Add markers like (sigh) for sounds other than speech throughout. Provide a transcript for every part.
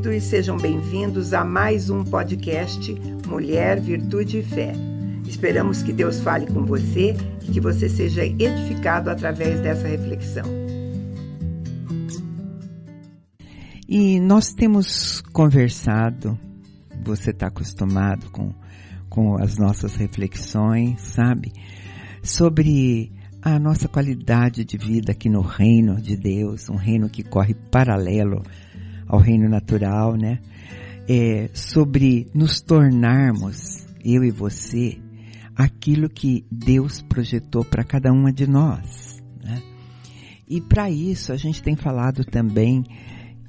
queridos, sejam bem-vindos a mais um podcast Mulher, Virtude e Fé. Esperamos que Deus fale com você e que você seja edificado através dessa reflexão. E nós temos conversado, você está acostumado com, com as nossas reflexões, sabe? Sobre a nossa qualidade de vida aqui no reino de Deus, um reino que corre paralelo ao reino natural, né? É, sobre nos tornarmos, eu e você, aquilo que Deus projetou para cada uma de nós. Né? E para isso a gente tem falado também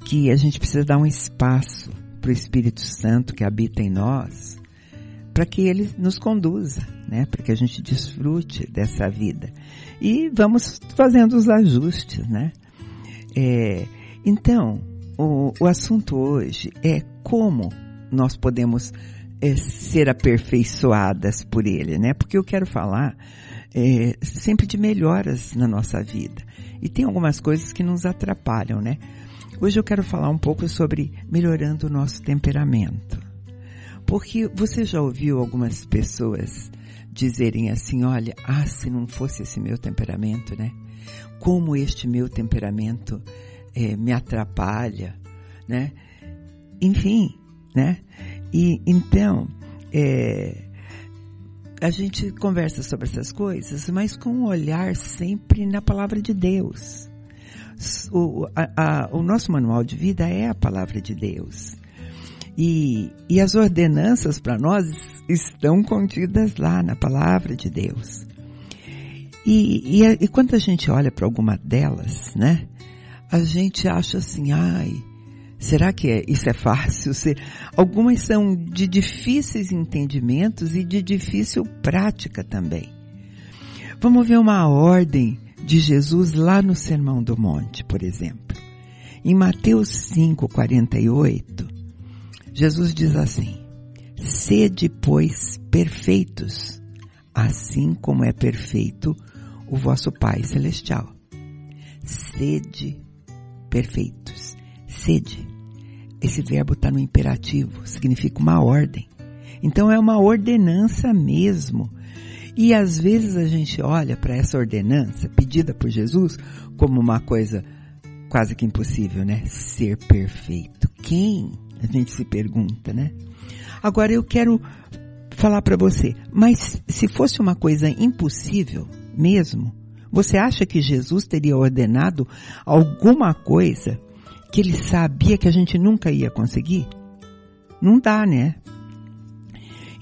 que a gente precisa dar um espaço para o Espírito Santo que habita em nós, para que ele nos conduza, né? Para que a gente desfrute dessa vida. E vamos fazendo os ajustes, né? É, então, o, o assunto hoje é como nós podemos é, ser aperfeiçoadas por ele, né? Porque eu quero falar é, sempre de melhoras na nossa vida. E tem algumas coisas que nos atrapalham, né? Hoje eu quero falar um pouco sobre melhorando o nosso temperamento. Porque você já ouviu algumas pessoas dizerem assim, olha, ah, se não fosse esse meu temperamento, né? Como este meu temperamento é, me atrapalha, né? Enfim, né? E então, é, a gente conversa sobre essas coisas, mas com um olhar sempre na palavra de Deus o, a, a, o nosso manual de vida é a palavra de Deus. E, e as ordenanças para nós estão contidas lá na palavra de Deus. E, e, e quando a gente olha para alguma delas, né, a gente acha assim, ai, será que é, isso é fácil? Se, algumas são de difíceis entendimentos e de difícil prática também. Vamos ver uma ordem de Jesus lá no Sermão do Monte, por exemplo. Em Mateus 5, 48, Jesus diz assim, Sede, pois, perfeitos, assim como é perfeito o vosso Pai Celestial. Sede perfeitos. Sede. Esse verbo está no imperativo, significa uma ordem. Então é uma ordenança mesmo e às vezes a gente olha para essa ordenança pedida por Jesus como uma coisa quase que impossível, né? Ser perfeito. Quem? A gente se pergunta, né? Agora eu quero falar para você, mas se fosse uma coisa impossível mesmo, você acha que Jesus teria ordenado alguma coisa que ele sabia que a gente nunca ia conseguir? Não dá, né?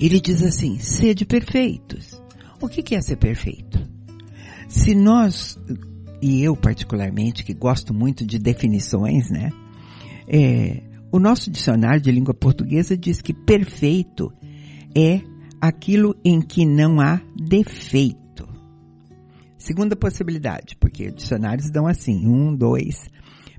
Ele diz assim: sede perfeitos. O que é ser perfeito? Se nós, e eu particularmente, que gosto muito de definições, né? É, o nosso dicionário de língua portuguesa diz que perfeito é aquilo em que não há defeito. Segunda possibilidade, porque dicionários dão assim, um, dois.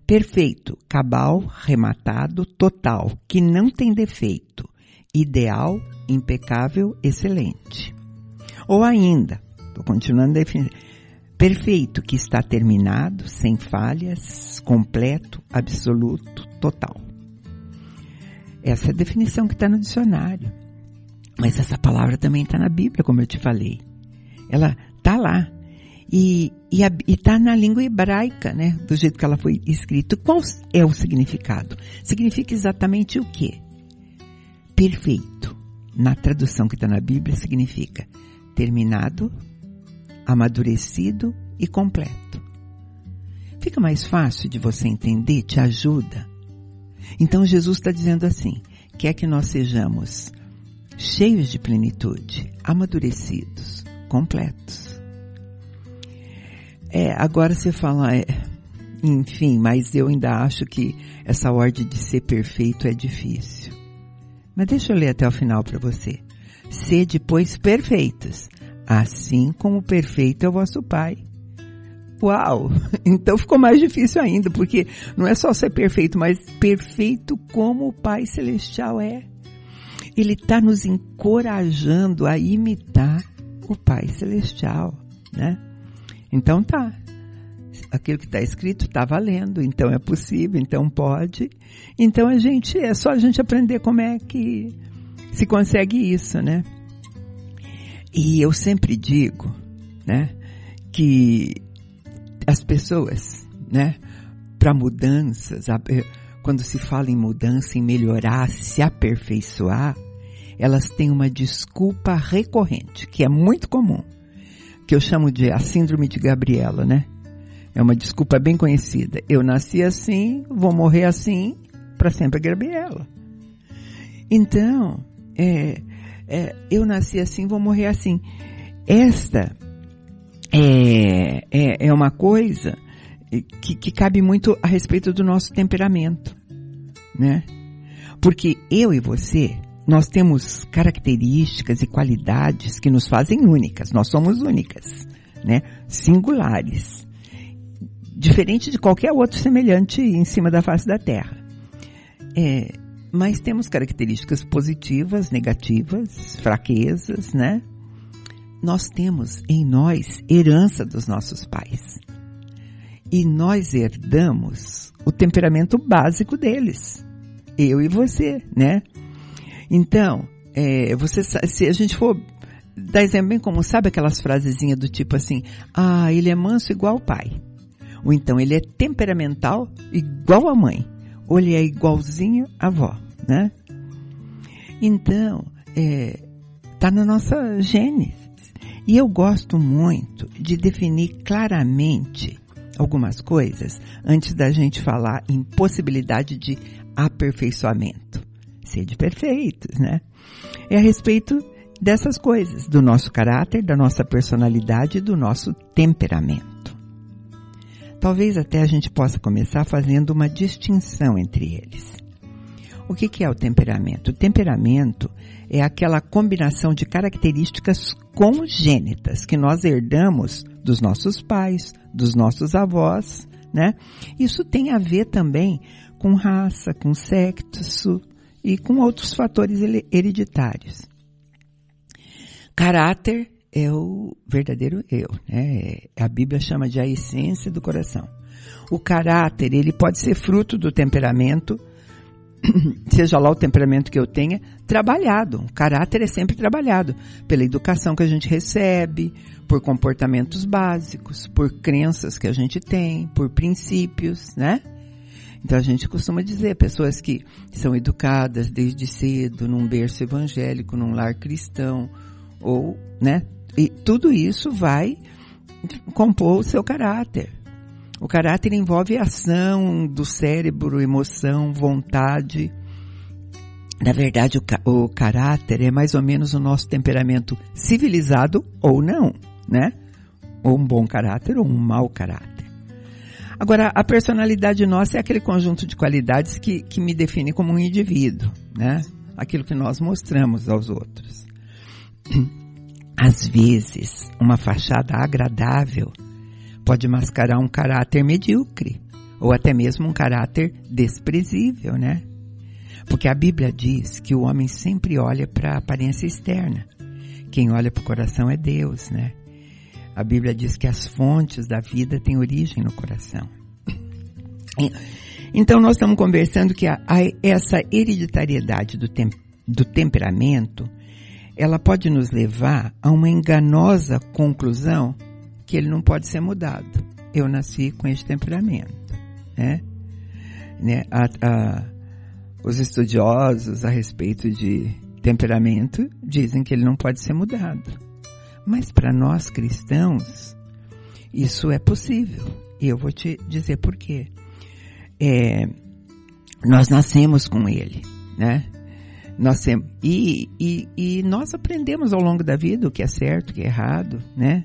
Perfeito, cabal, rematado, total, que não tem defeito. Ideal, impecável, excelente. Ou ainda, estou continuando definindo, perfeito, que está terminado, sem falhas, completo, absoluto, total. Essa é a definição que está no dicionário. Mas essa palavra também está na Bíblia, como eu te falei. Ela está lá. E está na língua hebraica, né? Do jeito que ela foi escrita. Qual é o significado? Significa exatamente o quê? Perfeito. Na tradução que está na Bíblia, significa terminado, amadurecido e completo. Fica mais fácil de você entender, te ajuda. Então Jesus está dizendo assim: quer que nós sejamos cheios de plenitude, amadurecidos, completos. É, agora você fala, é, enfim, mas eu ainda acho que essa ordem de ser perfeito é difícil. Mas deixa eu ler até o final para você. Sede, pois, perfeitos, assim como perfeito é o vosso Pai. Uau! (laughs) Então ficou mais difícil ainda, porque não é só ser perfeito, mas perfeito como o Pai Celestial é. Ele está nos encorajando a imitar o Pai Celestial. né? Então tá. Aquilo que está escrito está valendo, então é possível, então pode. Então a gente, é só a gente aprender como é que se consegue isso, né? E eu sempre digo, né, que as pessoas, né, para mudanças, quando se fala em mudança, em melhorar, se aperfeiçoar, elas têm uma desculpa recorrente, que é muito comum, que eu chamo de a síndrome de Gabriela, né? É uma desculpa bem conhecida. Eu nasci assim, vou morrer assim, para sempre Gabriela. Então, é, é, eu nasci assim, vou morrer assim. Esta é, é, é uma coisa que, que cabe muito a respeito do nosso temperamento, né? Porque eu e você, nós temos características e qualidades que nos fazem únicas. Nós somos únicas, né? Singulares. Diferente de qualquer outro semelhante em cima da face da Terra. É, mas temos características positivas, negativas, fraquezas, né? Nós temos em nós herança dos nossos pais. E nós herdamos o temperamento básico deles. Eu e você, né? Então, é, você, se a gente for dar exemplo bem como, sabe aquelas frasezinhas do tipo assim, ah, ele é manso igual o pai. Ou então ele é temperamental igual a mãe. Ou ele é igualzinho à avó, né? Então, é, tá na nossa gênese. E eu gosto muito de definir claramente algumas coisas antes da gente falar em possibilidade de aperfeiçoamento. Sede perfeitos, né? É a respeito dessas coisas, do nosso caráter, da nossa personalidade do nosso temperamento. Talvez até a gente possa começar fazendo uma distinção entre eles. O que, que é o temperamento? O temperamento é aquela combinação de características congênitas que nós herdamos dos nossos pais, dos nossos avós, né? Isso tem a ver também com raça, com sexo e com outros fatores hereditários. Caráter é o verdadeiro eu, né? A Bíblia chama de a essência do coração. O caráter, ele pode ser fruto do temperamento, (clears throat) seja lá o temperamento que eu tenha, trabalhado. O caráter é sempre trabalhado pela educação que a gente recebe, por comportamentos básicos, por crenças que a gente tem, por princípios, né? Então a gente costuma dizer, pessoas que são educadas desde cedo num berço evangélico, num lar cristão, ou, né? E tudo isso vai compor o seu caráter. O caráter envolve ação do cérebro, emoção, vontade. Na verdade, o, o caráter é mais ou menos o nosso temperamento civilizado ou não, né? Ou um bom caráter ou um mau caráter. Agora, a personalidade nossa é aquele conjunto de qualidades que, que me define como um indivíduo, né? Aquilo que nós mostramos aos outros. (clears throat) Às vezes, uma fachada agradável pode mascarar um caráter medíocre ou até mesmo um caráter desprezível, né? Porque a Bíblia diz que o homem sempre olha para a aparência externa. Quem olha para o coração é Deus, né? A Bíblia diz que as fontes da vida têm origem no coração. Então nós estamos conversando que a, a, essa hereditariedade do, tem, do temperamento, ela pode nos levar a uma enganosa conclusão que ele não pode ser mudado. Eu nasci com esse temperamento, né? né? A, a, os estudiosos a respeito de temperamento dizem que ele não pode ser mudado. Mas para nós cristãos, isso é possível. E eu vou te dizer por quê. É, nós nascemos com ele, né? Nós, e, e, e nós aprendemos ao longo da vida o que é certo, o que é errado, né?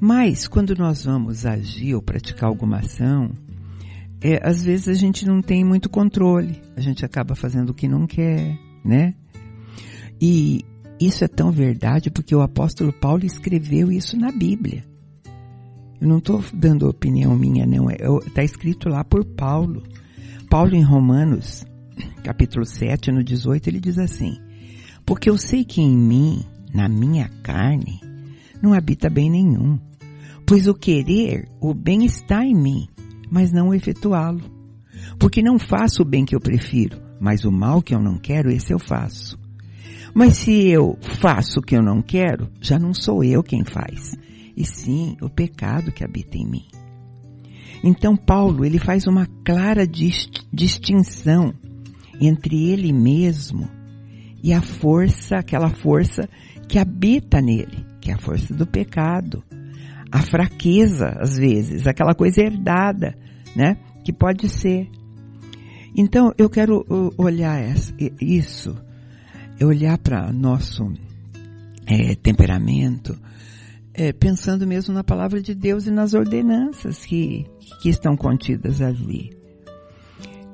Mas quando nós vamos agir ou praticar alguma ação, é, às vezes a gente não tem muito controle, a gente acaba fazendo o que não quer, né? E isso é tão verdade porque o apóstolo Paulo escreveu isso na Bíblia. Eu não estou dando opinião minha, não. Está é, escrito lá por Paulo. Paulo em Romanos, capítulo 7, no 18, ele diz assim: Porque eu sei que em mim, na minha carne, não habita bem nenhum. Pois o querer, o bem está em mim, mas não efetuá-lo. Porque não faço o bem que eu prefiro, mas o mal que eu não quero, esse eu faço. Mas se eu faço o que eu não quero, já não sou eu quem faz, e sim o pecado que habita em mim. Então Paulo, ele faz uma clara distinção entre ele mesmo e a força, aquela força que habita nele, que é a força do pecado, a fraqueza, às vezes, aquela coisa herdada, né? Que pode ser. Então, eu quero olhar isso, olhar para nosso é, temperamento, é, pensando mesmo na palavra de Deus e nas ordenanças que, que estão contidas ali.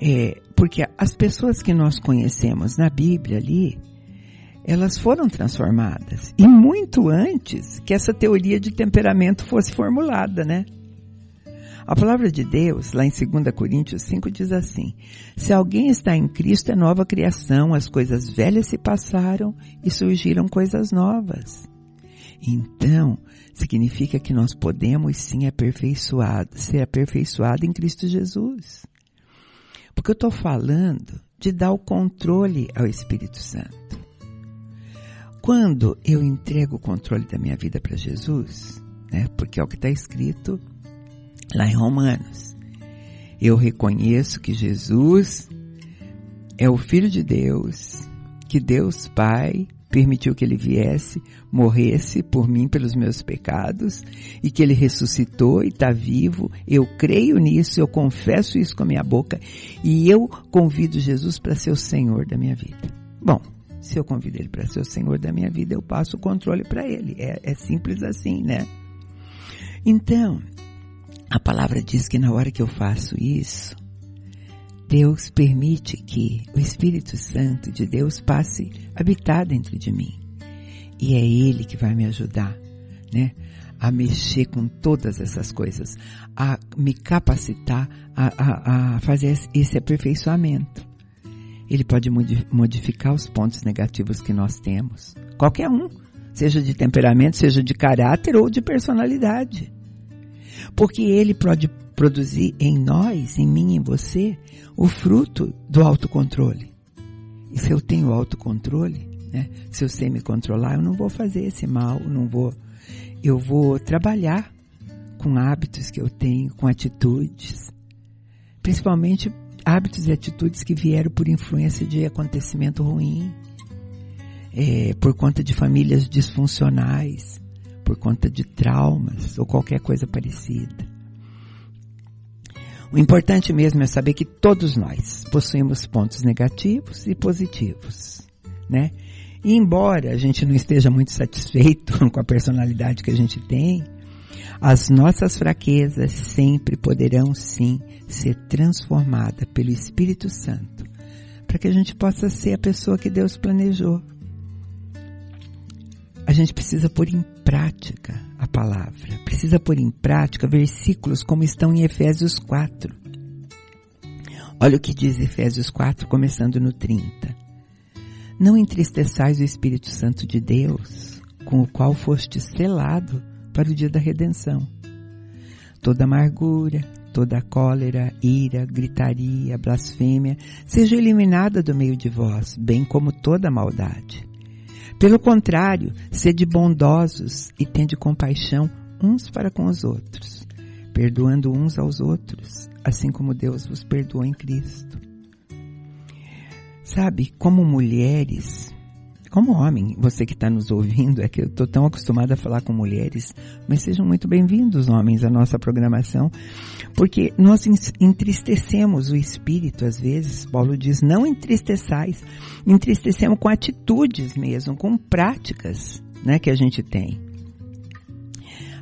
É, porque as pessoas que nós conhecemos na Bíblia ali, elas foram transformadas. E muito antes que essa teoria de temperamento fosse formulada, né? A palavra de Deus, lá em 2 Coríntios 5, diz assim: Se alguém está em Cristo, é nova criação, as coisas velhas se passaram e surgiram coisas novas. Então, significa que nós podemos sim aperfeiçoado, ser aperfeiçoado em Cristo Jesus. Porque eu estou falando de dar o controle ao Espírito Santo. Quando eu entrego o controle da minha vida para Jesus, né, porque é o que está escrito lá em Romanos, eu reconheço que Jesus é o Filho de Deus, que Deus Pai permitiu que ele viesse, morresse por mim pelos meus pecados e que ele ressuscitou e está vivo. Eu creio nisso, eu confesso isso com a minha boca e eu convido Jesus para ser o Senhor da minha vida. Bom, se eu convido ele para ser o Senhor da minha vida, eu passo o controle para ele. É, é simples assim, né? Então, a palavra diz que na hora que eu faço isso, Deus permite que o Espírito Santo de Deus passe a habitar dentro de mim. E é Ele que vai me ajudar, né? A mexer com todas essas coisas, a me capacitar a, a, a fazer esse aperfeiçoamento. Ele pode modificar os pontos negativos que nós temos. Qualquer um. Seja de temperamento, seja de caráter ou de personalidade. Porque ele pode produzir em nós, em mim, em você, o fruto do autocontrole. E se eu tenho autocontrole, né? Se eu sei me controlar, eu não vou fazer esse mal, não vou. Eu vou trabalhar com hábitos que eu tenho, com atitudes, principalmente hábitos e atitudes que vieram por influência de acontecimento ruim, é, por conta de famílias disfuncionais, por conta de traumas ou qualquer coisa parecida. O importante mesmo é saber que todos nós possuímos pontos negativos e positivos, né? E embora a gente não esteja muito satisfeito (laughs) com a personalidade que a gente tem, as nossas fraquezas sempre poderão sim ser transformadas pelo Espírito Santo, para que a gente possa ser a pessoa que Deus planejou. A gente precisa pôr em prática a palavra, precisa pôr em prática versículos como estão em Efésios 4. Olha o que diz Efésios 4, começando no 30. Não entristeçais o Espírito Santo de Deus, com o qual foste selado para o dia da redenção. Toda amargura, toda cólera, ira, gritaria, blasfêmia, seja eliminada do meio de vós, bem como toda maldade. Pelo contrário, sede bondosos e tende compaixão uns para com os outros, perdoando uns aos outros, assim como Deus vos perdoou em Cristo. Sabe, como mulheres, como homem, você que está nos ouvindo, é que eu estou tão acostumada a falar com mulheres, mas sejam muito bem-vindos, homens, à nossa programação, porque nós entristecemos o espírito, às vezes, Paulo diz, não entristeçais, entristecemos com atitudes mesmo, com práticas, né, que a gente tem.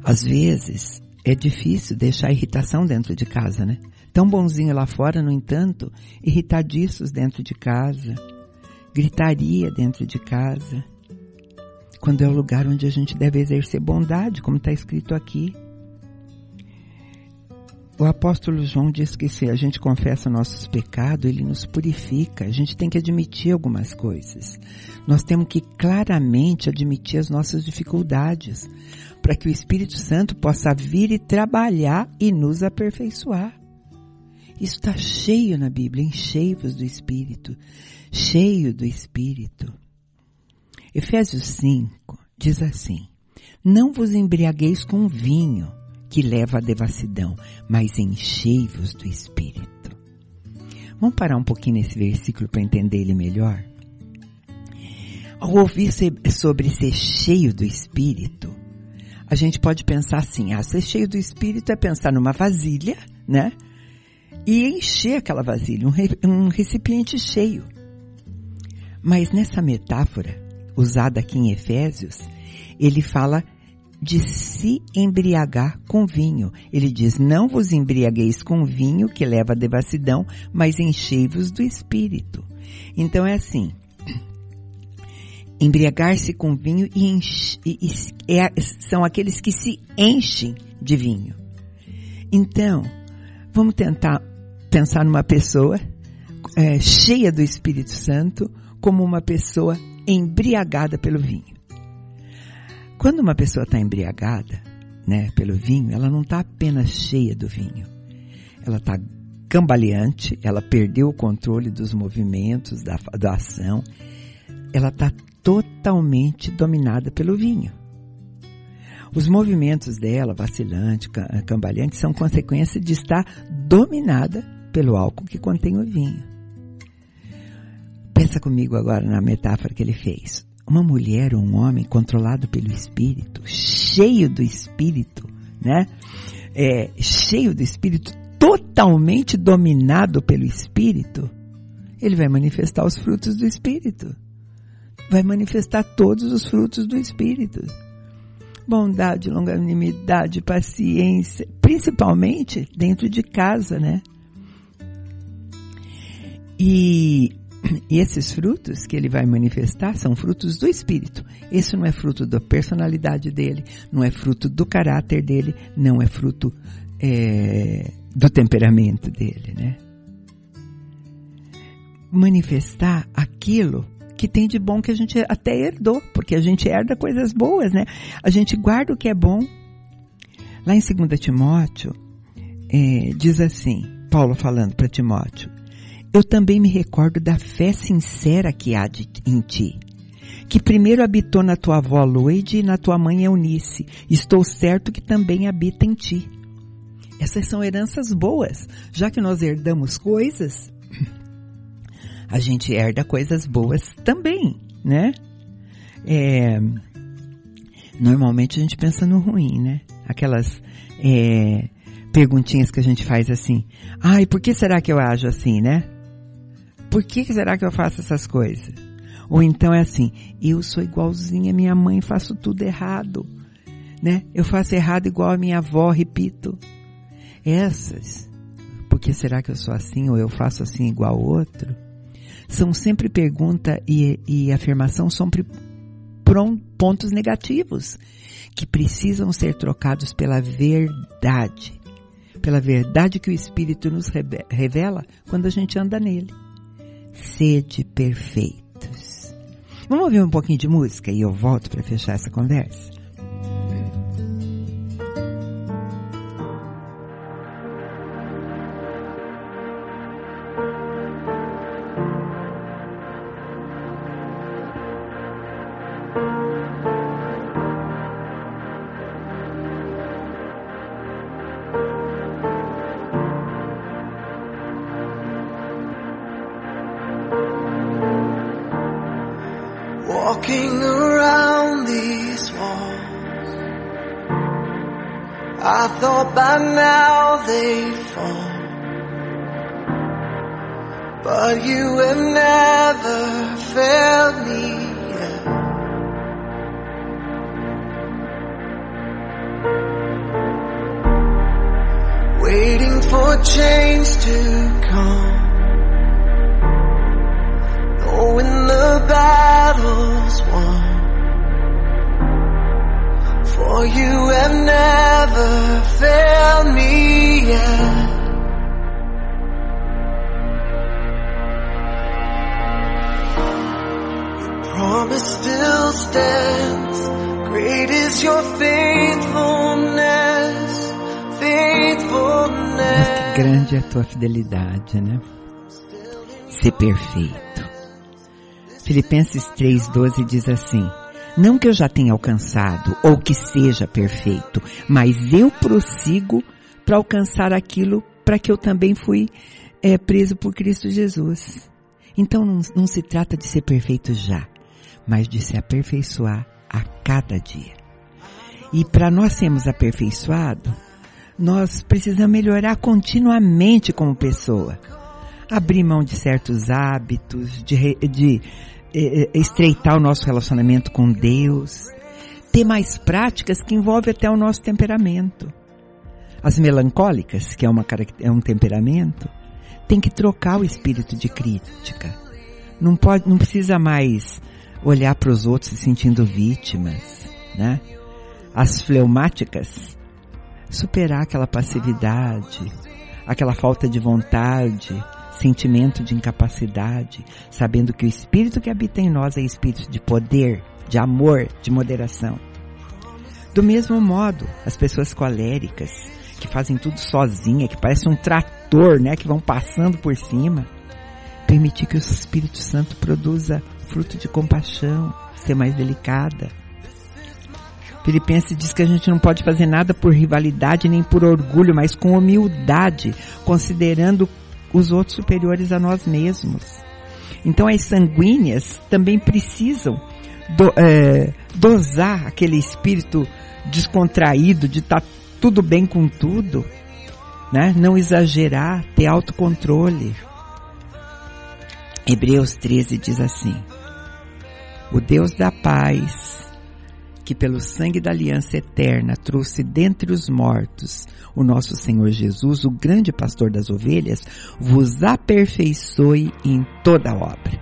Às vezes, é difícil deixar irritação dentro de casa, né? Tão bonzinho lá fora, no entanto, irritadiços dentro de casa gritaria dentro de casa, quando é o lugar onde a gente deve exercer bondade, como está escrito aqui. o apóstolo João diz que se a gente confessa nossos pecados, ele nos purifica. A gente tem que admitir algumas coisas. Nós temos que claramente admitir as nossas dificuldades, para que o Espírito Santo possa vir e trabalhar e nos aperfeiçoar. Está cheio na Bíblia, enchei-vos do Espírito, cheio do Espírito. Efésios 5 diz assim: Não vos embriagueis com vinho, que leva à devassidão, mas enchei-vos do Espírito. Vamos parar um pouquinho nesse versículo para entender ele melhor? Ao ouvir sobre ser cheio do Espírito, a gente pode pensar assim, ah, ser cheio do Espírito é pensar numa vasilha, né? E encher aquela vasilha, um, re, um recipiente cheio. Mas nessa metáfora, usada aqui em Efésios, ele fala de se embriagar com vinho. Ele diz, não vos embriagueis com vinho que leva à devassidão, mas enchei-vos do Espírito. Então é assim, embriagar-se com vinho e, enche, e, e é, são aqueles que se enchem de vinho. Então, vamos tentar pensar numa pessoa é, cheia do Espírito Santo como uma pessoa embriagada pelo vinho. Quando uma pessoa está embriagada, né, pelo vinho, ela não está apenas cheia do vinho. Ela está cambaleante, ela perdeu o controle dos movimentos, da, da ação. Ela está totalmente dominada pelo vinho. Os movimentos dela, vacilante, cambaleante, são consequência de estar dominada pelo álcool que contém o vinho. Pensa comigo agora na metáfora que ele fez. Uma mulher ou um homem controlado pelo espírito, cheio do espírito, né? É, cheio do espírito, totalmente dominado pelo espírito, ele vai manifestar os frutos do espírito. Vai manifestar todos os frutos do espírito bondade, longanimidade, paciência, principalmente dentro de casa, né? E, e esses frutos que ele vai manifestar são frutos do Espírito. Esse não é fruto da personalidade dele, não é fruto do caráter dele, não é fruto é, do temperamento dele, né? Manifestar aquilo que tem de bom que a gente até herdou, porque a gente herda coisas boas, né? A gente guarda o que é bom. Lá em 2 Timóteo, é, diz assim, Paulo falando para Timóteo, eu também me recordo da fé sincera que há de, em ti, que primeiro habitou na tua avó Loide e na tua mãe Eunice. Estou certo que também habita em ti. Essas são heranças boas, já que nós herdamos coisas, (clears throat) a gente herda coisas boas também, né? É, normalmente a gente pensa no ruim, né? Aquelas é, perguntinhas que a gente faz assim, ai, por que será que eu ajo assim, né? Por que será que eu faço essas coisas? Ou então é assim, eu sou igualzinha a minha mãe, faço tudo errado, né? Eu faço errado igual a minha avó, repito. Essas, por que será que eu sou assim ou eu faço assim igual ao outro? São sempre pergunta e, e afirmação sempre pontos negativos que precisam ser trocados pela verdade, pela verdade que o Espírito nos revela quando a gente anda nele sede perfeitos. Vamos ouvir um pouquinho de música e eu volto para fechar essa conversa. walking around these walls. I thought by now they'd fall. But you have never failed me never failed me yet. Your promise still stands. Great is your faithfulness, faithfulness. Mas que grande é a tua fidelidade, né? Ser perfeito. Filipenses 3,12 diz assim: Não que eu já tenha alcançado ou que seja perfeito, mas eu prossigo para alcançar aquilo para que eu também fui é, preso por Cristo Jesus. Então não, não se trata de ser perfeito já, mas de se aperfeiçoar a cada dia. E para nós sermos aperfeiçoados, nós precisamos melhorar continuamente como pessoa. Abrir mão de certos hábitos, de, de estreitar o nosso relacionamento com Deus, ter mais práticas que envolvem até o nosso temperamento. As melancólicas, que é, uma, é um temperamento, tem que trocar o espírito de crítica. Não pode, não precisa mais olhar para os outros se sentindo vítimas, né? As fleumáticas, superar aquela passividade, aquela falta de vontade, sentimento de incapacidade, sabendo que o espírito que habita em nós é espírito de poder, de amor, de moderação. Do mesmo modo, as pessoas coléricas, que fazem tudo sozinha, que parecem um trator, né, que vão passando por cima, permitir que o Espírito Santo produza fruto de compaixão, ser mais delicada. Filipenses diz que a gente não pode fazer nada por rivalidade nem por orgulho, mas com humildade, considerando os outros superiores a nós mesmos. Então as sanguíneas também precisam do, é, dosar aquele espírito descontraído de estar tá tudo bem com tudo, né? Não exagerar, ter autocontrole. Hebreus 13 diz assim: O Deus da paz, que pelo sangue da aliança eterna trouxe dentre os mortos o nosso Senhor Jesus, o grande pastor das ovelhas, vos aperfeiçoe em toda obra,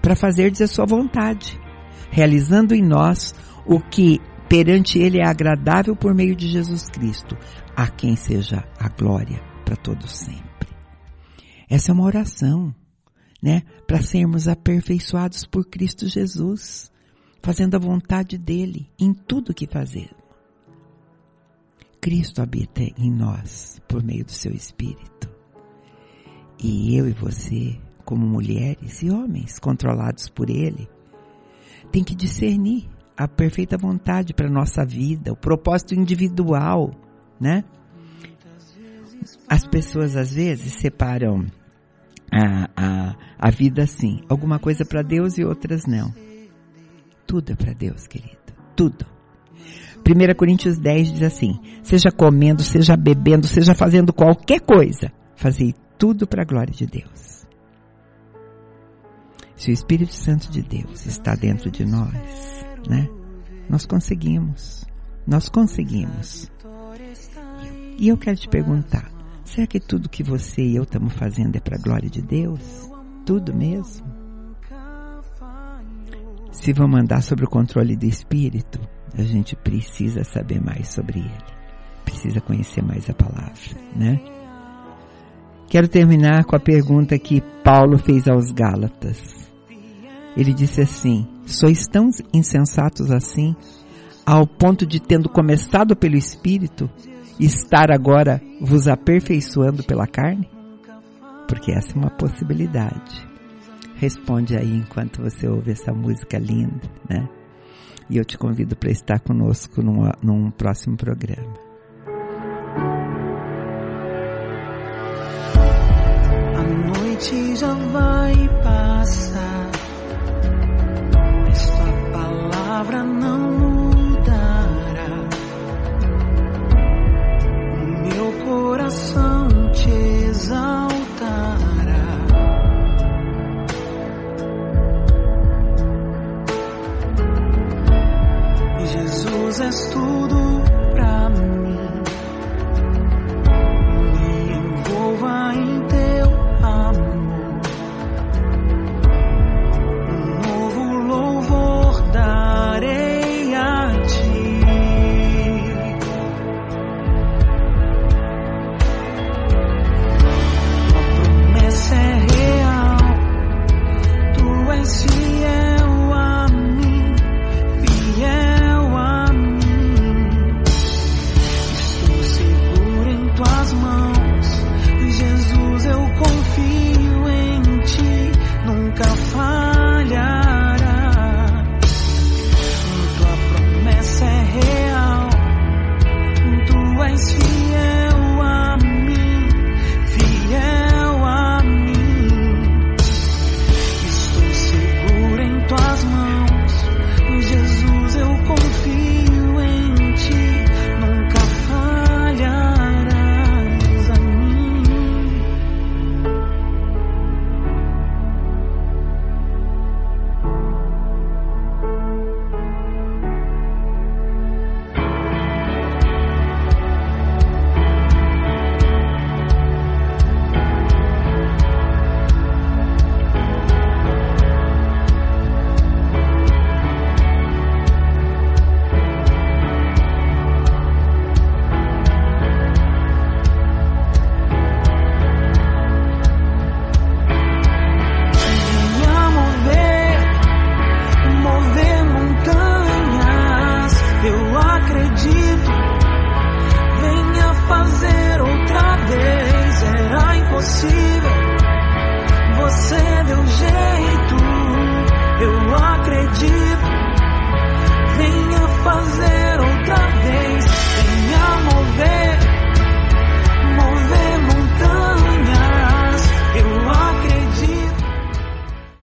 para fazerdes a sua vontade, realizando em nós o que perante Ele é agradável por meio de Jesus Cristo, a quem seja a glória para todos sempre. Essa é uma oração, né? Para sermos aperfeiçoados por Cristo Jesus, fazendo a vontade dEle em tudo que fazemos. Cristo habita em nós por meio do seu Espírito. E eu e você, como mulheres e homens controlados por Ele, tem que discernir a perfeita vontade para nossa vida, o propósito individual, né? As pessoas às vezes separam a, a, a vida assim, alguma coisa para Deus e outras não. Tudo é para Deus, querido, tudo. 1 Coríntios 10 diz assim: seja comendo, seja bebendo, seja fazendo qualquer coisa, fazei tudo para a glória de Deus. Se o Espírito Santo de Deus está dentro de nós, né? Nós conseguimos. Nós conseguimos. E eu quero te perguntar, será que tudo que você e eu estamos fazendo é para a glória de Deus? Tudo mesmo? Se vamos andar sobre o controle do Espírito, a gente precisa saber mais sobre ele. Precisa conhecer mais a palavra, né? Quero terminar com a pergunta que Paulo fez aos Gálatas. Ele disse assim: Sois tão insensatos assim, ao ponto de, tendo começado pelo Espírito, estar agora vos aperfeiçoando pela carne? Porque essa é uma possibilidade. Responde aí enquanto você ouve essa música linda, né? E eu te convido para estar conosco num, num próximo programa. A noite já vai